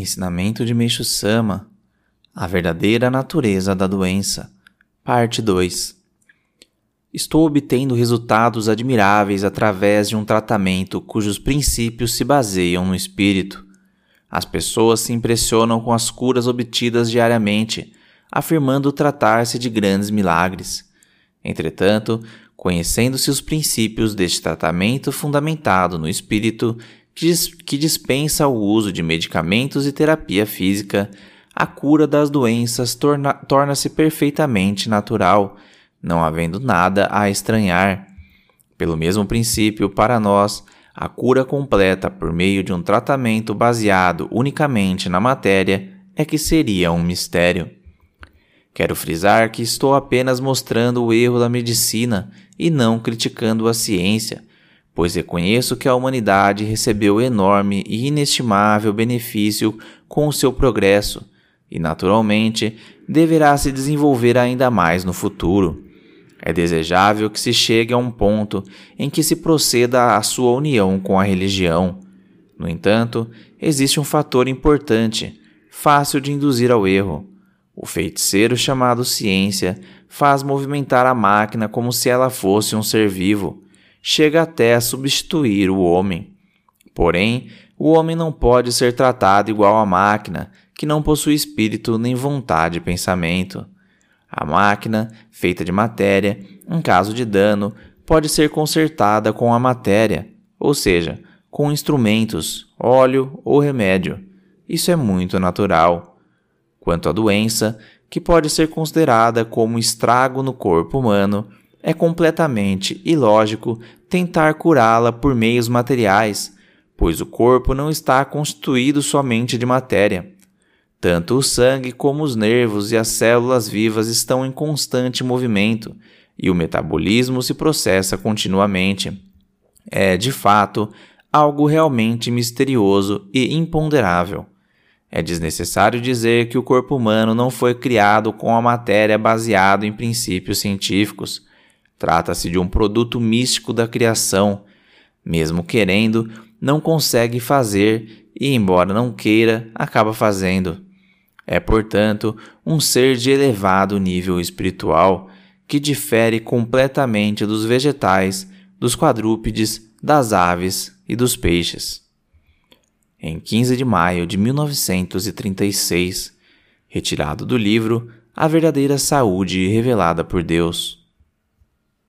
Ensinamento de Meixo Sama A verdadeira natureza da doença Parte 2 Estou obtendo resultados admiráveis através de um tratamento cujos princípios se baseiam no espírito. As pessoas se impressionam com as curas obtidas diariamente, afirmando tratar-se de grandes milagres. Entretanto, conhecendo-se os princípios deste tratamento fundamentado no espírito, que dispensa o uso de medicamentos e terapia física, a cura das doenças torna, torna-se perfeitamente natural, não havendo nada a estranhar. Pelo mesmo princípio, para nós, a cura completa por meio de um tratamento baseado unicamente na matéria é que seria um mistério. Quero frisar que estou apenas mostrando o erro da medicina e não criticando a ciência, pois reconheço que a humanidade recebeu enorme e inestimável benefício com o seu progresso e, naturalmente, deverá se desenvolver ainda mais no futuro. É desejável que se chegue a um ponto em que se proceda à sua união com a religião. No entanto, existe um fator importante, fácil de induzir ao erro. O feiticeiro chamado ciência faz movimentar a máquina como se ela fosse um ser vivo chega até a substituir o homem. Porém, o homem não pode ser tratado igual à máquina, que não possui espírito nem vontade e pensamento. A máquina, feita de matéria, em caso de dano, pode ser consertada com a matéria, ou seja, com instrumentos, óleo ou remédio. Isso é muito natural. Quanto à doença, que pode ser considerada como estrago no corpo humano, é completamente ilógico tentar curá-la por meios materiais, pois o corpo não está constituído somente de matéria. Tanto o sangue como os nervos e as células vivas estão em constante movimento e o metabolismo se processa continuamente. É, de fato, algo realmente misterioso e imponderável. É desnecessário dizer que o corpo humano não foi criado com a matéria baseado em princípios científicos. Trata-se de um produto místico da criação. Mesmo querendo, não consegue fazer e, embora não queira, acaba fazendo. É, portanto, um ser de elevado nível espiritual que difere completamente dos vegetais, dos quadrúpedes, das aves e dos peixes. Em 15 de maio de 1936, retirado do livro A Verdadeira Saúde Revelada por Deus.